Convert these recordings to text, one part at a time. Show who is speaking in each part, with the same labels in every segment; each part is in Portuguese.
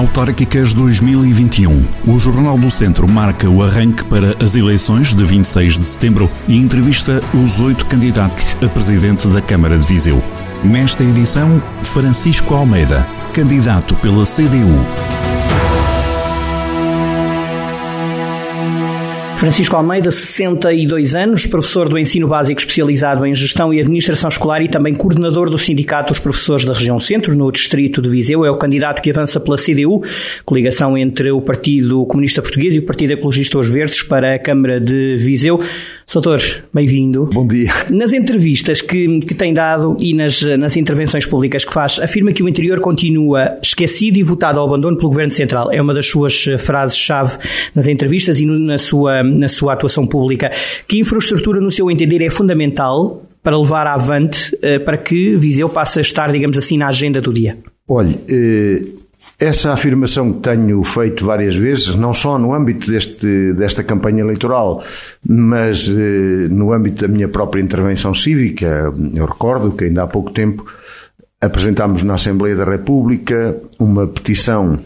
Speaker 1: Autárquicas 2021. O Jornal do Centro marca o arranque para as eleições de 26 de setembro e entrevista os oito candidatos a presidente da Câmara de Viseu. Nesta edição, Francisco Almeida, candidato pela CDU.
Speaker 2: Francisco Almeida, 62 anos, professor do ensino básico especializado em gestão e administração escolar e também coordenador do Sindicato dos Professores da Região Centro, no distrito de Viseu. É o candidato que avança pela CDU, coligação entre o Partido Comunista Português e o Partido Ecologista Os Verdes para a Câmara de Viseu. Doutor, bem-vindo.
Speaker 3: Bom dia.
Speaker 2: Nas entrevistas que, que tem dado e nas, nas intervenções públicas que faz, afirma que o interior continua esquecido e votado ao abandono pelo Governo Central. É uma das suas frases-chave nas entrevistas e na sua na sua atuação pública. Que infraestrutura, no seu entender, é fundamental para levar avante eh, para que Viseu passe a estar, digamos assim, na agenda do dia?
Speaker 3: Olhe, eh, essa afirmação que tenho feito várias vezes, não só no âmbito deste, desta campanha eleitoral, mas eh, no âmbito da minha própria intervenção cívica, eu recordo que ainda há pouco tempo apresentámos na Assembleia da República uma petição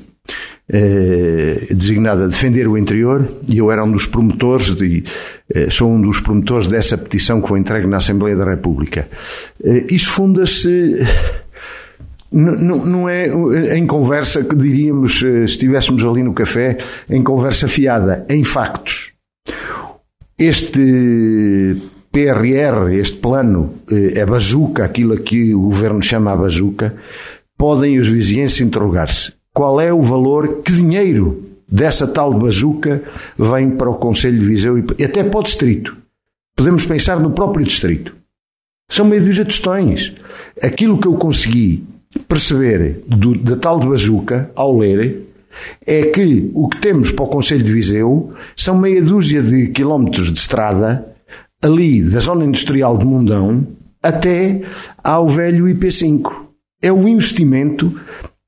Speaker 3: eh, designada defender o interior e eu era um dos promotores de, eh, sou um dos promotores dessa petição que foi entregue na Assembleia da República. Eh, isto funda-se não, não é em conversa que diríamos, se estivéssemos ali no café, em conversa fiada, em factos. Este PRR, este plano, é bazuca, aquilo que o governo chama a bazuca, podem os vizinhos interrogar-se qual é o valor, que dinheiro dessa tal bazuca vem para o Conselho de Viseu e até para o Distrito. Podemos pensar no próprio Distrito. São meio dúzia de tostões. Aquilo que eu consegui perceber do, da tal de bazuca, ao ler, é que o que temos para o Conselho de Viseu são meia dúzia de quilómetros de estrada ali da zona industrial de Mundão até ao velho IP5. É o investimento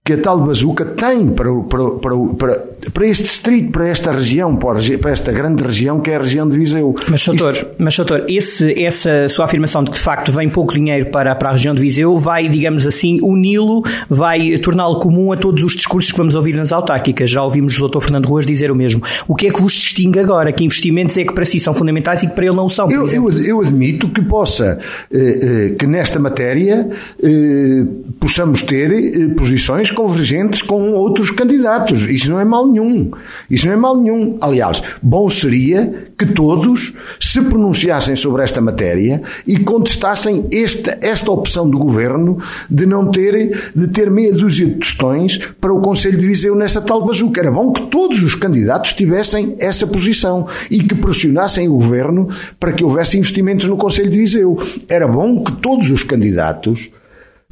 Speaker 3: que a tal bazuca tem para, para, para, para, para este distrito, para esta região, para esta grande região que é a região de Viseu.
Speaker 2: Mas, doutor, Isto... mas, doutor esse, essa sua afirmação de que de facto vem pouco dinheiro para, para a região de Viseu vai, digamos assim, uni-lo, vai torná-lo comum a todos os discursos que vamos ouvir nas autárquicas. Já ouvimos o doutor Fernando Ruas dizer o mesmo. O que é que vos distingue agora? Que investimentos é que para si são fundamentais e que para ele não são?
Speaker 3: Eu, eu, eu, admito que possa, eh, eh, que nesta matéria eh, possamos ter posições convergentes com outros candidatos. Isso não é mal nenhum. Isso não é mal nenhum. Aliás, bom seria que todos se pronunciassem sobre esta matéria e contestassem esta, esta opção do governo de não ter, de ter meia dúzia de tostões para o Conselho de Viseu nessa tal bazuca. Era bom que todos os candidatos tivessem essa posição e que pressionassem o governo para que houvesse investimentos no Conselho de Viseu. Era bom que todos os candidatos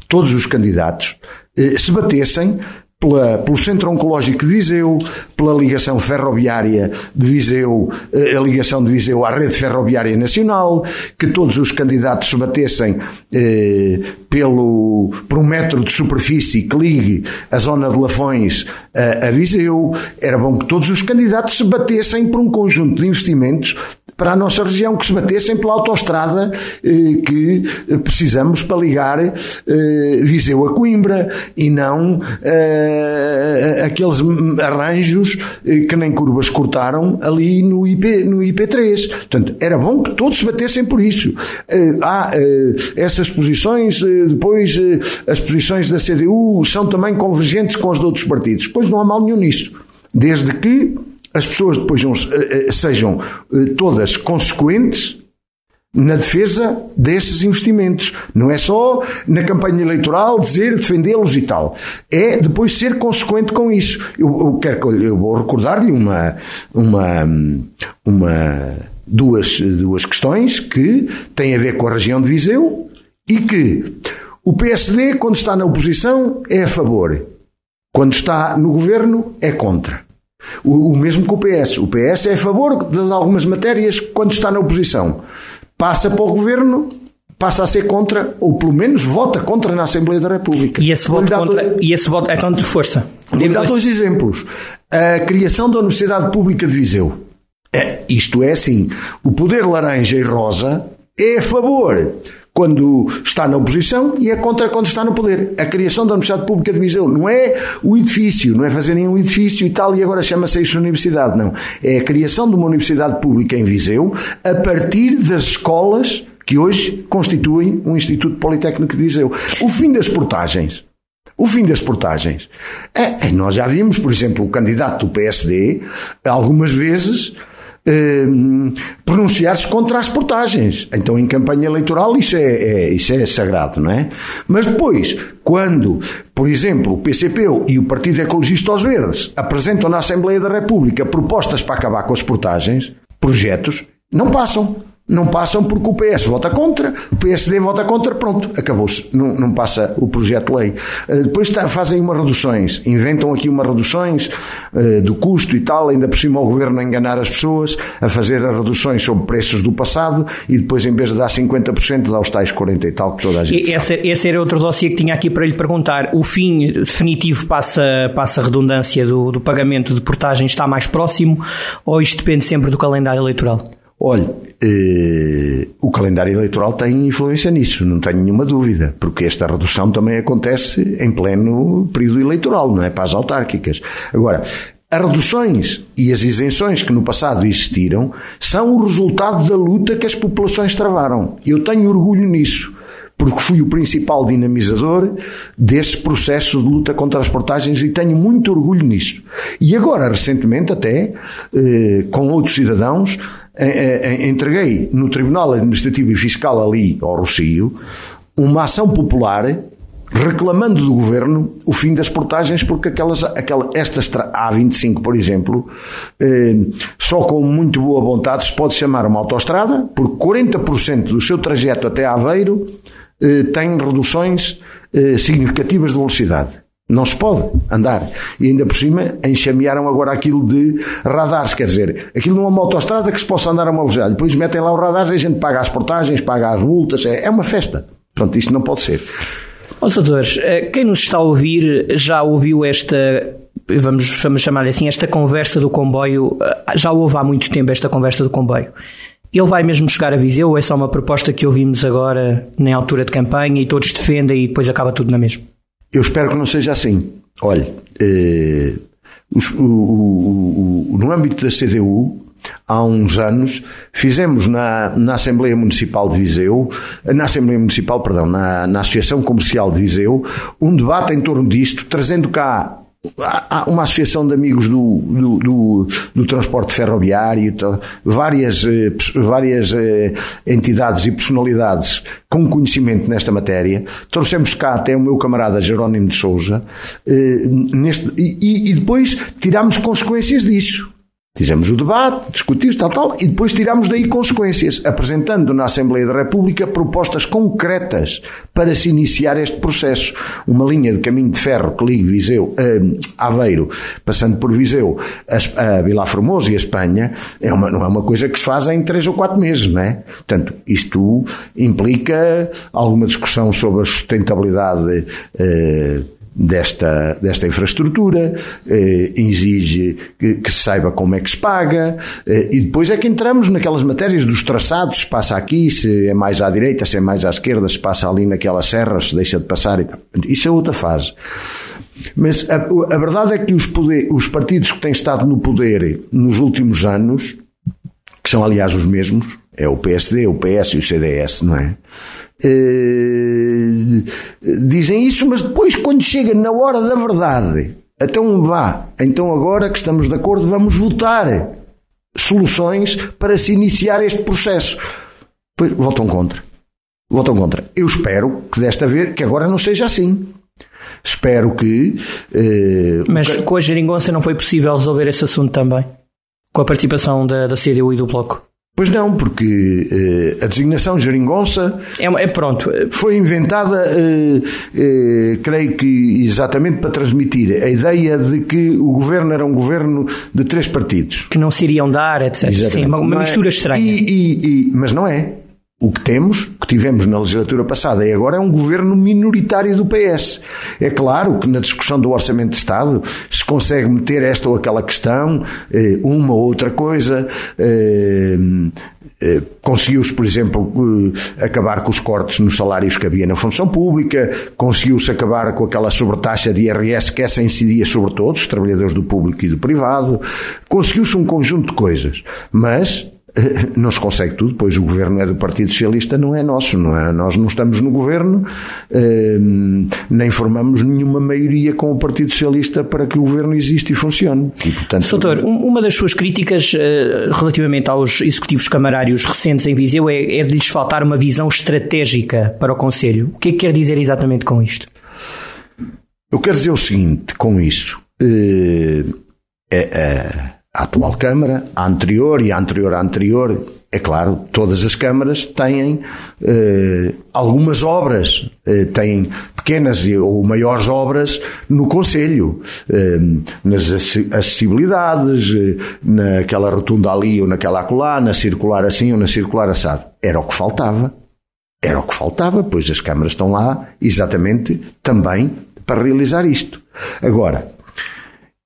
Speaker 3: todos os candidatos, eh, se batessem pela, pelo Centro Oncológico de Viseu, pela ligação ferroviária de Viseu, eh, a ligação de Viseu à rede ferroviária nacional, que todos os candidatos se batessem eh, pelo, por um metro de superfície que ligue a zona de Lafões a, a Viseu. Era bom que todos os candidatos se batessem por um conjunto de investimentos para a nossa região, que se batessem pela autoestrada eh, que precisamos para ligar eh, Viseu a Coimbra e não eh, aqueles arranjos eh, que nem curvas cortaram ali no, IP, no IP3. Portanto, era bom que todos se batessem por isso. Eh, há eh, essas posições, depois as posições da CDU são também convergentes com as de outros partidos. Pois não há mal nenhum nisso. Desde que as pessoas depois eh, eh, sejam eh, todas consequentes na defesa desses investimentos. Não é só na campanha eleitoral dizer, defendê-los e tal. É depois ser consequente com isso. Eu, eu quero eu vou recordar-lhe uma, uma, uma, duas, duas questões que têm a ver com a região de Viseu e que o PSD, quando está na oposição, é a favor. Quando está no governo, é contra. O, o mesmo que o PS. O PS é a favor de algumas matérias quando está na oposição. Passa para o governo, passa a ser contra, ou pelo menos vota contra na Assembleia da República.
Speaker 2: E esse voto, contra, dois, e esse voto é contra força?
Speaker 3: Vou dar dois exemplos. A criação da Universidade Pública de Viseu. É, isto é assim: o poder laranja e rosa é a favor quando está na oposição e é contra quando está no poder. A criação da Universidade Pública de Viseu não é o edifício, não é fazer nenhum edifício e tal e agora chama-se isso universidade, não. É a criação de uma universidade pública em Viseu a partir das escolas que hoje constituem um Instituto Politécnico de Viseu. O fim das portagens. O fim das portagens. É, nós já vimos, por exemplo, o candidato do PSD, algumas vezes, eh, pronunciar-se contra as portagens. Então, em campanha eleitoral, isso é, é, isso é sagrado, não é? Mas depois, quando, por exemplo, o PCP e o Partido Ecologista aos Verdes apresentam na Assembleia da República propostas para acabar com as portagens, projetos, não passam não passam porque o PS vota contra, o PSD vota contra, pronto, acabou-se, não, não passa o projeto de lei. Eh, depois está, fazem umas reduções, inventam aqui umas reduções uh, do custo e tal, ainda por cima o governo a enganar as pessoas, a fazer as reduções sobre preços do passado e depois em vez de dar 50% dá os tais 40 e tal que toda a gente
Speaker 2: esse, esse, era outro dossiê que tinha aqui para lhe perguntar. O fim definitivo passa, passa a redundância do, do pagamento de portagem está mais próximo ou isto depende sempre do calendário eleitoral?
Speaker 3: Olha, eh, o calendário eleitoral tem influência nisso, não tenho nenhuma dúvida, porque esta redução também acontece em pleno período eleitoral, não é para as autárquicas. Agora, as reduções e as isenções que no passado existiram são o resultado da luta que as populações travaram. Eu tenho orgulho nisso porque fui o principal dinamizador desse processo de luta contra as portagens e tenho muito orgulho nisso. E agora, recentemente, até, eh, com outros cidadãos, entreguei no Tribunal Administrativo e Fiscal ali ao Rocio uma ação popular reclamando do governo o fim das portagens, porque aquelas, aquela, estas A25, por exemplo, eh, só com muito boa vontade se pode chamar uma autoestrada, porque 40% do seu trajeto até Aveiro eh, tem reduções eh, significativas de velocidade. Não se pode andar. E ainda por cima enxamearam agora aquilo de radares, quer dizer, aquilo não é uma autoestrada que se possa andar a uma velocidade. Depois metem lá os radares e a gente paga as portagens, paga as multas, é, é uma festa. Pronto, isto não pode ser.
Speaker 2: Ó, doutores, eh, quem nos está a ouvir já ouviu esta, vamos, vamos chamar assim, esta conversa do comboio, eh, já houve há muito tempo esta conversa do comboio. Ele vai mesmo chegar a Viseu ou é só uma proposta que ouvimos agora na altura de campanha e todos defendem e depois acaba tudo na mesma?
Speaker 3: Eu espero que não seja assim. Olha, eh, os, o, o, o, no âmbito da CDU, há uns anos, fizemos na, na Assembleia Municipal de Viseu, na Assembleia Municipal, perdão, na, na Associação Comercial de Viseu, um debate em torno disto, trazendo cá há uma associação de amigos do, do, do, do transporte ferroviário, várias, eh, várias eh, entidades e personalidades com conhecimento nesta matéria. Trouxemos cá até o meu camarada Jerónimo de Souza, eh, neste, e, e depois tiramos consequências disso. Fizemos o debate, discutimos, tal, tal, e depois tiramos daí consequências, apresentando na Assembleia da República propostas concretas para se iniciar este processo. Uma linha de caminho de ferro que ligue Viseu, eh, Aveiro, passando por Viseu, a, a Vila Formosa e a Espanha, é uma, não é uma coisa que se faz em três ou quatro meses, não é? Portanto, isto implica alguma discussão sobre a sustentabilidade eh, desta, desta infraestrutura, eh, exige que, que, se saiba como é que se paga, eh, e depois é que entramos naquelas matérias dos traçados, se passa aqui, se é mais à direita, se é mais à esquerda, se passa ali naquela serra, se deixa de passar e. Isso é outra fase. Mas a, a verdade é que os, poder, os partidos que têm estado no poder nos últimos anos, que são aliás os mesmos, é o PSD, o PS e o CDS, não é? Eh, dizem isso, mas depois, quando chega na hora da verdade, então vá, então agora que estamos de acordo, vamos votar soluções para se iniciar este processo. Pois votam contra. Votam contra. Eu espero que desta vez, que agora não seja assim. Espero que.
Speaker 2: Uh, Mas que... com a geringonça não foi possível resolver esse assunto também? Com a participação da, da CDU e do Bloco?
Speaker 3: Pois não, porque eh, a designação geringonça
Speaker 2: é, é, pronto.
Speaker 3: foi inventada, eh, eh, creio que exatamente para transmitir a ideia de que o governo era um governo de três partidos.
Speaker 2: Que não se iriam dar, etc. Exatamente. Sim, uma, uma mistura estranha.
Speaker 3: E, e, e, mas não é. O que temos, que tivemos na legislatura passada e agora é um governo minoritário do PS. É claro que na discussão do Orçamento de Estado se consegue meter esta ou aquela questão, eh, uma ou outra coisa, eh, eh, conseguiu-se, por exemplo, acabar com os cortes nos salários que havia na função pública, conseguiu-se acabar com aquela sobretaxa de IRS que essa incidia sobre todos, os trabalhadores do público e do privado, conseguiu-se um conjunto de coisas, mas não se consegue tudo, pois o governo é do Partido Socialista, não é nosso, não é? Nós não estamos no governo, ehm, nem formamos nenhuma maioria com o Partido Socialista para que o governo exista e funcione. E,
Speaker 2: portanto, Doutor, uma das suas críticas eh, relativamente aos executivos camarários recentes em Viseu é, é de lhes faltar uma visão estratégica para o Conselho. O que é que quer dizer exatamente com isto?
Speaker 3: Eu quero dizer o seguinte com isto. Eh, é, é a atual Câmara, a anterior e a anterior à anterior, é claro, todas as câmaras têm eh, algumas obras, eh, têm pequenas ou maiores obras no Conselho, eh, nas acessibilidades, eh, naquela rotunda ali ou naquela acolá, na circular assim ou na circular assado. Era o que faltava. Era o que faltava, pois as câmaras estão lá exatamente também para realizar isto. Agora,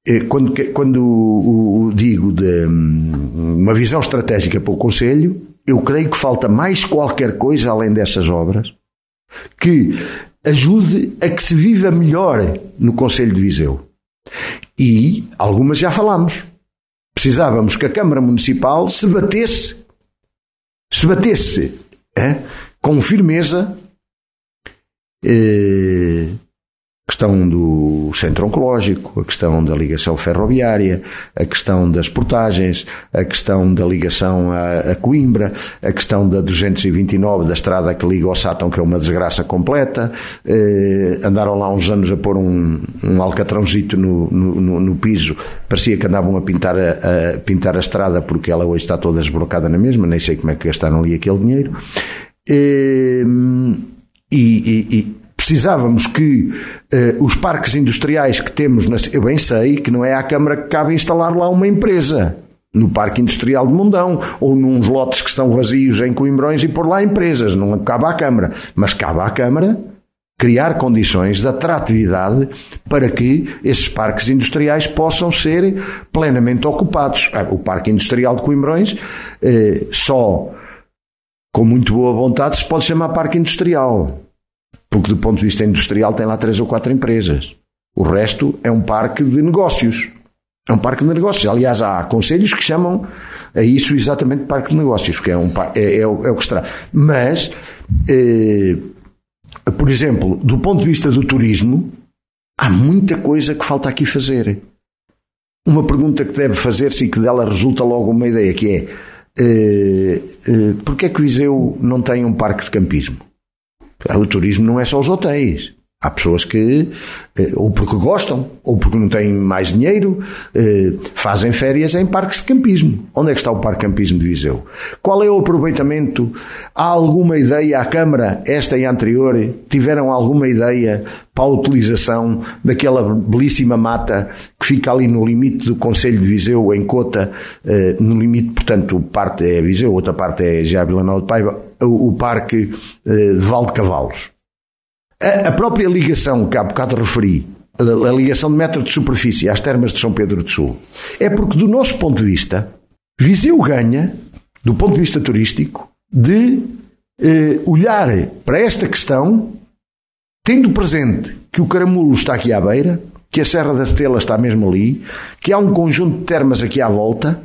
Speaker 3: eh, quando, quando digo de hum, uma visão estratégica para o Conselho, eu creio que falta mais qualquer coisa além dessas obras que ajude a que se viva melhor no Conselho de Viseu. E algumas já falamos. Precisávamos que a Câmara Municipal se batesse, se batesse com firmeza eh, questão do centro oncológico, a questão da ligação ferroviária, a questão das portagens, a questão da ligação a, a Coimbra, a questão da 229 da estrada que liga ao Sátão, que é uma desgraça completa. Eh, andaram lá uns anos a pôr um, um alcatrãozito no, no, no, no, piso, parecia que andavam a pintar a, a, pintar a estrada porque ela hoje está toda esbrocada na mesma, nem sei como é que gastaram ali aquele dinheiro. Eh, e, e precisávamos que uh, os parques industriais que temos, na, eu bem sei que não é à Câmara que cabe instalar lá uma empresa. No Parque Industrial de Mundão, ou nos lotes que estão vazios em Coimbrões e pôr lá empresas. Não cabe à Câmara. Mas cabe à Câmara criar condições de atratividade para que esses parques industriais possam ser plenamente ocupados. Ah, o Parque Industrial de Coimbrões eh, só com muito boa vontade se pode chamar Parque Industrial. Porque, do ponto de vista industrial, tem lá três ou quatro empresas. O resto é um parque de negócios. É um parque de negócios. Aliás, há conselhos que chamam a isso exatamente parque de negócios, que é, um, é, é, o, é o que está. Mas, eh, por exemplo, do ponto de vista do turismo, há muita coisa que falta aqui fazer. Uma pergunta que deve fazer-se e que dela resulta logo uma ideia, que é eh, eh, porquê é que Viseu não tem um parque de campismo? O turismo não é só os hotéis. Há pessoas que, eh, ou porque gostam, ou porque não têm mais dinheiro, eh, fazem férias em parques de campismo. Onde é que está o Parque Campismo de Viseu? Qual é o aproveitamento? Há alguma ideia? A Câmara, esta e a anterior, tiveram alguma ideia para a utilização daquela belíssima mata que fica ali no limite do Conselho de Viseu, em Cota, eh, no limite, portanto, parte é Viseu, outra parte é já Vila Nova de Paiva, o, Parque de Val de Cavalos. A, a própria ligação que há bocado referi, a, a ligação de metro de superfície às termas de São Pedro do Sul, é porque, do nosso ponto de vista, Viseu ganha, do ponto de vista turístico, de eh, olhar para esta questão, tendo presente que o Caramulo está aqui à beira, que a Serra da Estela está mesmo ali, que há um conjunto de termas aqui à volta,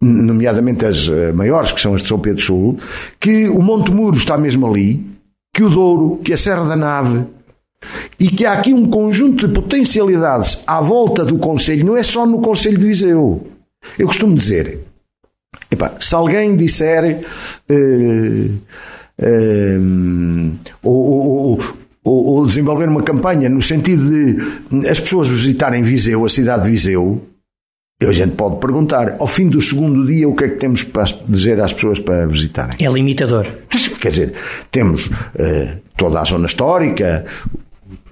Speaker 3: nomeadamente as eh, maiores, que são as de São Pedro Sul, que o Monte Muro está mesmo ali, que o Douro, que a Serra da Nave, e que há aqui um conjunto de potencialidades à volta do Conselho, não é só no Conselho de Viseu. Eu costumo dizer, se alguém disser uh, ou, ou, ou, ou, desenvolver uma campanha no sentido de as pessoas visitarem Viseu, a cidade de Viseu, a gente pode perguntar, ao fim do segundo dia, o que é que temos para dizer às pessoas para visitarem?
Speaker 2: É limitador.
Speaker 3: Quer dizer, temos uh, toda a zona histórica,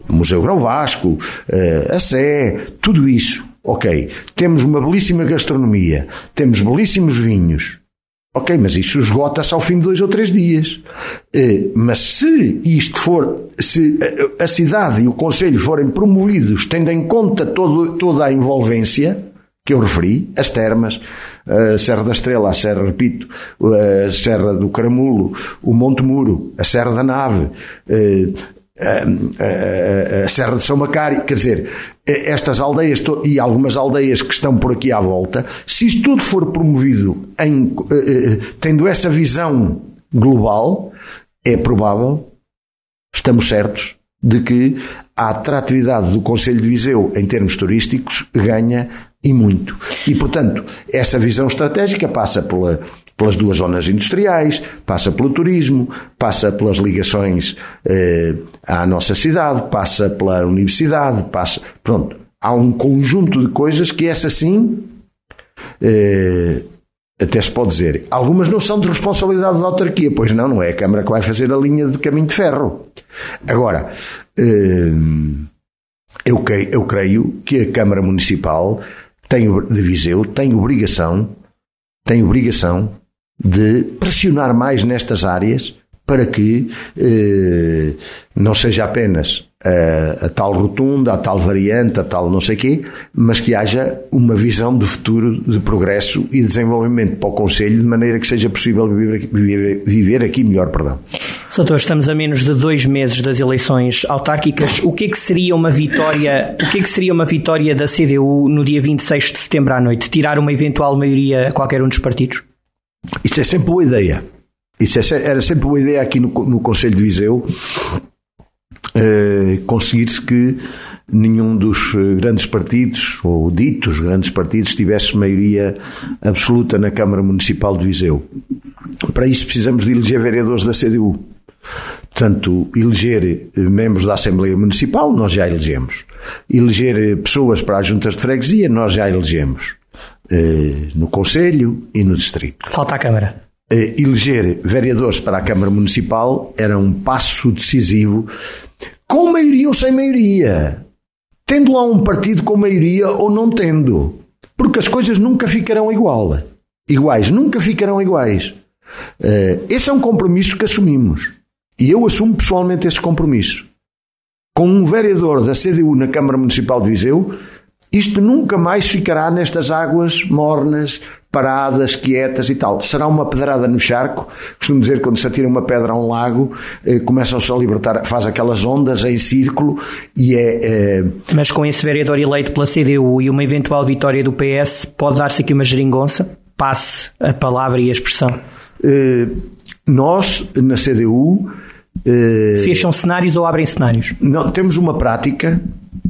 Speaker 3: o Museu Grão Vasco, uh, a Sé, tudo isso. Ok. Temos uma belíssima gastronomia, temos belíssimos vinhos. Ok, mas isso esgota-se ao fim de dois ou três dias. Uh, mas se isto for, se a, a cidade e o Conselho forem promovidos tendo em conta todo, toda a envolvência, que eu referi, as termas, a Serra da Estrela, a Serra, repito, a Serra do Caramulo, o Monte Muro, a Serra da Nave, eh, a, Serra de São Macário, quer dizer, estas aldeias e algumas aldeias que estão por aqui à volta, se isto tudo for promovido em, eh, eh, tendo essa visão global, é provável, estamos certos, de que a atratividade do Conselho de Viseu em termos turísticos ganha e muito. E, portanto, essa visão estratégica passa pela, pelas duas zonas industriais, passa pelo turismo, passa pelas ligações eh, à nossa cidade, passa pela universidade, passa. Pronto. Há um conjunto de coisas que essa sim. Eh, até se pode dizer, algumas não são de responsabilidade da autarquia, pois não, não é a Câmara que vai fazer a linha de caminho de ferro. Agora, eh, eu, eu creio que a Câmara Municipal tem, de Viseu tem obrigação, tem obrigação de pressionar mais nestas áreas para que eh, não seja apenas a, a, tal rotunda, a tal variante, a tal não sei quê, mas que haja uma visão de futuro, de progresso e desenvolvimento para o Conselho, de maneira que seja possível viver, viver, viver aqui melhor. Perdão.
Speaker 2: Doutor, estamos a menos de dois meses das eleições autárquicas. O que é que seria uma vitória? O que é que seria uma vitória da CDU no dia 26 de setembro à noite? Tirar uma eventual maioria a qualquer um dos partidos?
Speaker 3: Isso é sempre boa ideia. Isso é, era sempre boa ideia aqui no, no Conselho de Viseu eh, conseguir-se que nenhum dos eh, grandes partidos, ou ditos grandes partidos, tivesse maioria absoluta na Câmara Municipal de Viseu. Para isso precisamos de eleger vereadores da CDU. Portanto, eleger eh, membros da Assembleia Municipal, nós já elegemos. Eleger pessoas para as juntas de freguesia, nós já elegemos. No Conselho e no Distrito.
Speaker 2: Falta a Câmara.
Speaker 3: Eh, eleger vereadores para a Câmara Municipal era um passo decisivo, com maioria ou sem maioria. Tendo lá um partido com maioria ou não tendo. Porque as coisas nunca ficarão igual. iguais, nunca ficarão iguais. Eh, esse é um compromisso que assumimos. E eu assumo pessoalmente esse compromisso. Com um vereador da CDU na Câmara Municipal de Viseu, isto nunca mais ficará nestas águas mornas, paradas, quietas e tal. Será uma pedrada no charco. Costumo dizer quando se atira uma pedra a um lago, eh, começam-se a libertar, faz aquelas ondas em círculo e é, é.
Speaker 2: Mas com esse vereador eleito pela CDU e uma eventual vitória do PS, pode dar-se aqui uma geringonça? Passe a palavra e a expressão.
Speaker 3: Eh, nós, na CDU.
Speaker 2: Eh, Fecham cenários ou abrem cenários?
Speaker 3: Não, temos uma prática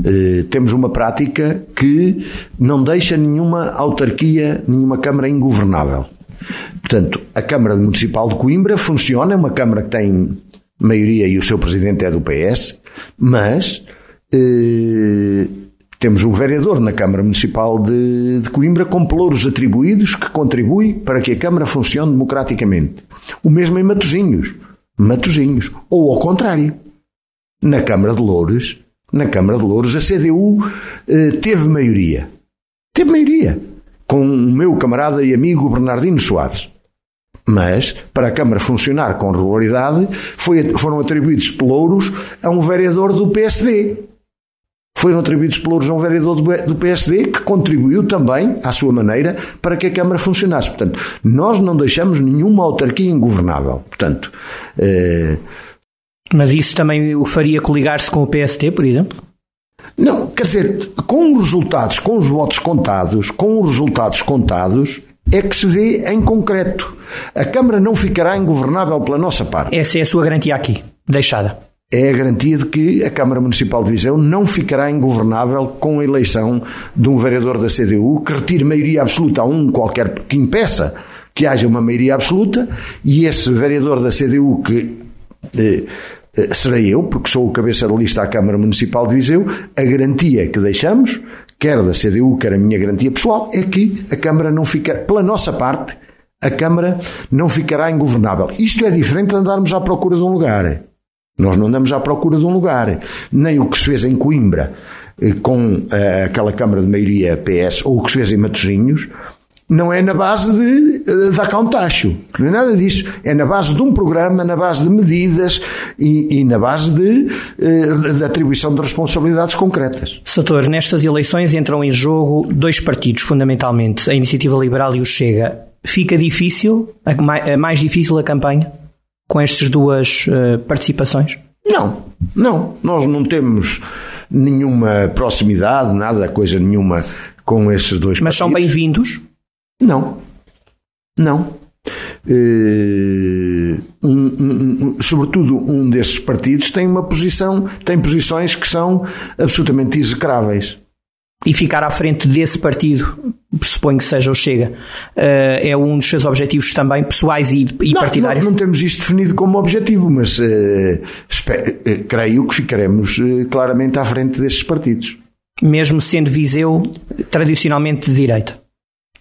Speaker 3: eh, temos uma prática que não deixa nenhuma autarquia, nenhuma Câmara ingovernável. Portanto, a Câmara Municipal de Coimbra funciona, é uma Câmara que tem maioria e o seu presidente é do PS, mas eh, temos um vereador na Câmara Municipal de, de Coimbra com pelouros atribuídos que contribui para que a Câmara funcione democraticamente. O mesmo em Matosinhos. Matosinhos. Ou ao contrário. Na Câmara de Loures na Câmara de Louros, a CDU eh, teve maioria. Teve maioria. Com o meu camarada e amigo Bernardino Soares. Mas, para a Câmara funcionar com regularidade, foi, foram atribuídos pelouros a um vereador do PSD. Foram atribuídos a um vereador do, do PSD que contribuiu também, à sua maneira, para que a Câmara funcionasse. Portanto, nós não deixamos nenhuma autarquia ingovernável. Portanto, eh,
Speaker 2: mas isso também o faria coligar-se com o PST, por exemplo?
Speaker 3: Não, quer dizer, com os resultados, com os votos contados, com os resultados contados, é que se vê em concreto. A Câmara não ficará ingovernável pela nossa parte.
Speaker 2: Essa é a sua garantia aqui, deixada.
Speaker 3: É a garantia de que a Câmara Municipal de Viseu não ficará ingovernável com a eleição de um vereador da CDU que retire maioria absoluta a um qualquer que impeça que haja uma maioria absoluta e esse vereador da CDU que eh, eh, serei eu, porque sou o cabeça de lista à Câmara Municipal de Viseu, a garantia que deixamos, quer da CDU, quer a minha garantia pessoal, é que a Câmara não fica, pela nossa parte, a Câmara não ficará ingovernável. Isto é diferente de andarmos à procura de um lugar. Nós não andamos à procura de um lugar. Nem o que se fez em Coimbra, eh, com uh, aquela Câmara de maioria PS, ou o que se fez em Matosinhos, não é na base de eh, cá um tacho. Não é nada disso. É na base de um programa, na base de medidas e, e na base de, de atribuição de responsabilidades concretas.
Speaker 2: Soutor, nestas eleições entram em jogo dois partidos, fundamentalmente, a Iniciativa Liberal e o Chega. Fica difícil, mais difícil a campanha com estas duas eh, participações?
Speaker 3: Não, não. Nós não temos nenhuma proximidade, nada, coisa nenhuma com esses dois
Speaker 2: Mas partidos. são bem-vindos?
Speaker 3: Não. Não. Uh, um, um, um, sobretudo um desses partidos tem uma posição, tem posições que são absolutamente execráveis.
Speaker 2: E ficar à frente desse partido, pressuponho que seja o Chega, uh, é um dos seus objetivos também pessoais e, e
Speaker 3: não,
Speaker 2: partidários?
Speaker 3: Não, não, temos isto definido como objetivo, mas uh, espero, creio que ficaremos claramente à frente desses partidos.
Speaker 2: Mesmo sendo Viseu tradicionalmente de direita?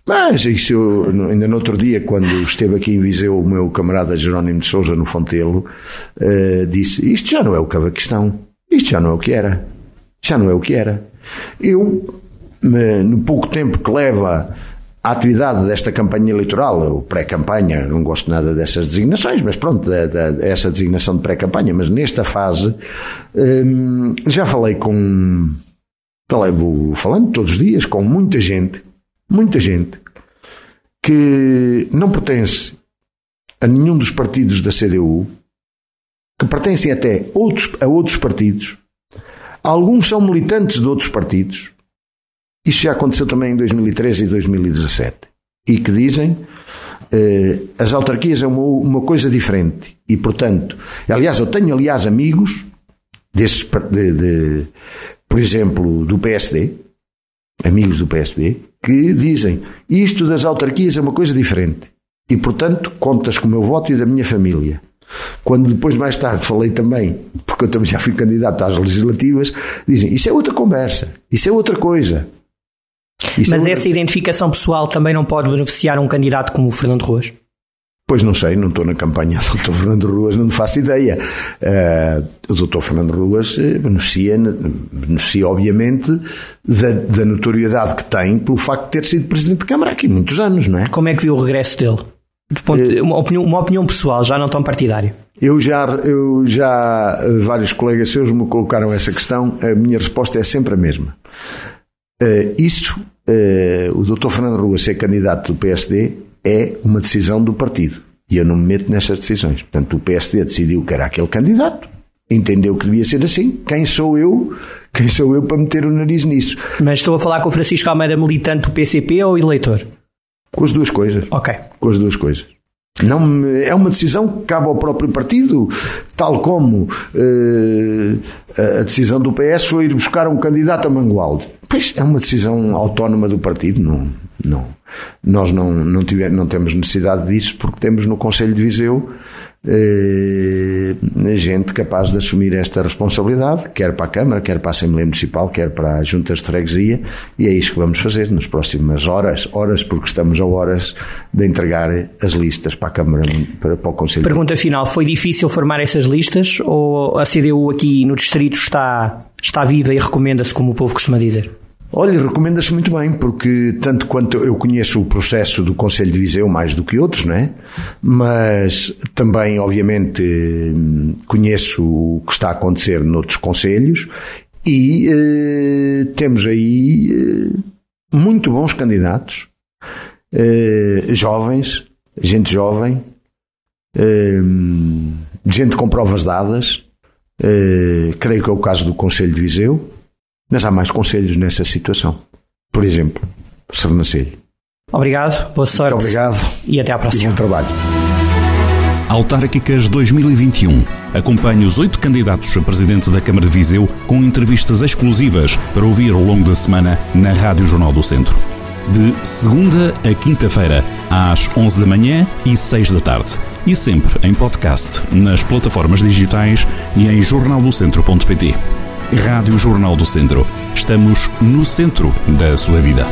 Speaker 3: Mas isso eu, ainda no outro dia, quando esteve aqui em Viseu o meu camarada Jerónimo de Souza no Fontelo, uh, disse: Isto já não é o Cavaquistão, isto já não é o que era, já não é o que era. Eu, no pouco tempo que leva a atividade desta campanha eleitoral, ou pré-campanha, não gosto nada dessas designações, mas pronto, da, da, essa designação de pré-campanha, mas nesta fase um, já falei com. Falei, vou falando todos os dias com muita gente muita gente que não pertence a nenhum dos partidos da CDU, que pertencem até outros, a outros partidos, alguns são militantes de outros partidos, isso já aconteceu também em 2013 e 2017, e que dizem eh, as autarquias é uma, uma coisa diferente. E, portanto, aliás, eu tenho, aliás, amigos desses, de, de, por exemplo, do PSD, amigos do PSD, que dizem isto das autarquias é uma coisa diferente. E, portanto, contas com o meu voto e da minha família. Quando depois, mais tarde, falei também, porque eu também já fui candidato às legislativas, dizem isso é outra conversa, isso é outra coisa.
Speaker 2: Isso é Mas é outra... essa identificação pessoal também não pode beneficiar um candidato como o Fernando Ruas?
Speaker 3: Pois não sei, não estou na campanha do Dr. Fernando Ruas, não faço ideia. Uh, o Dr. Fernando Ruas eh, beneficia, beneficia obviamente, da, da, notoriedade que tem pelo facto de ter sido Presidente de Câmara aqui muitos anos, não é?
Speaker 2: Como é que viu o regresso dele? Ponto, uh, uma, opinião, uma opinião pessoal, já não tão partidário.
Speaker 3: Eu já, eu já, vários colegas seus me colocaram essa questão, a minha resposta é sempre a mesma. Uh, isso, o Dr. Fernando Ruas ser candidato do PSD é uma decisão do partido. E eu não me meto nessas decisões. Portanto, o PSD decidiu que era aquele candidato, entendeu que devia ser assim. Quem sou eu? Quem sou eu para meter o nariz nisso?
Speaker 2: Mas estou a falar com o Francisco Almeida, militante do PCP ou eleitor?
Speaker 3: Com as duas coisas.
Speaker 2: Ok.
Speaker 3: Com as duas coisas. Não, é uma decisão que cabe ao próprio partido, tal como uh, a decisão do PS foi ir buscar um candidato a Mangualde. Pois é uma decisão autónoma do partido, não, não. Nós não, não, tiver, não temos necessidade disso porque temos no Conselho de Viseu eh, gente capaz de assumir esta responsabilidade, quer para a Câmara, quer para a Assembleia Municipal, quer para as juntas de freguesia, e é isso que vamos fazer nas próximas horas, horas porque estamos a horas de entregar as listas para a Câmara, para, para o Conselho.
Speaker 2: Pergunta final, foi difícil formar essas listas ou a CDU aqui no distrito está, está viva e recomenda-se, como o povo costuma dizer?
Speaker 3: Olha, recomenda-se muito bem, porque tanto quanto eu conheço o processo do Conselho de Viseu mais do que outros, não é? Mas também, obviamente, conheço o que está a acontecer noutros conselhos e eh, temos aí eh, muito bons candidatos, eh, jovens, gente jovem, eh, gente com provas dadas, eh, creio que é o caso do Conselho de Viseu mas há mais conselhos nessa situação. Por exemplo, Sernancelho.
Speaker 2: Obrigado, boa sorte.
Speaker 3: Muito obrigado.
Speaker 2: E até à próxima.
Speaker 3: E bom trabalho.
Speaker 1: Autárquicas 2021. Acompanhe os oito candidatos a presidente da Câmara de Viseu com entrevistas exclusivas para ouvir ao longo da semana na Rádio Jornal do Centro. De segunda a quinta-feira, às 11 da manhã e 6 da tarde. E sempre em podcast, nas plataformas digitais e em jornaldocentro.pt. Rádio Jornal do Centro. Estamos no centro da sua vida.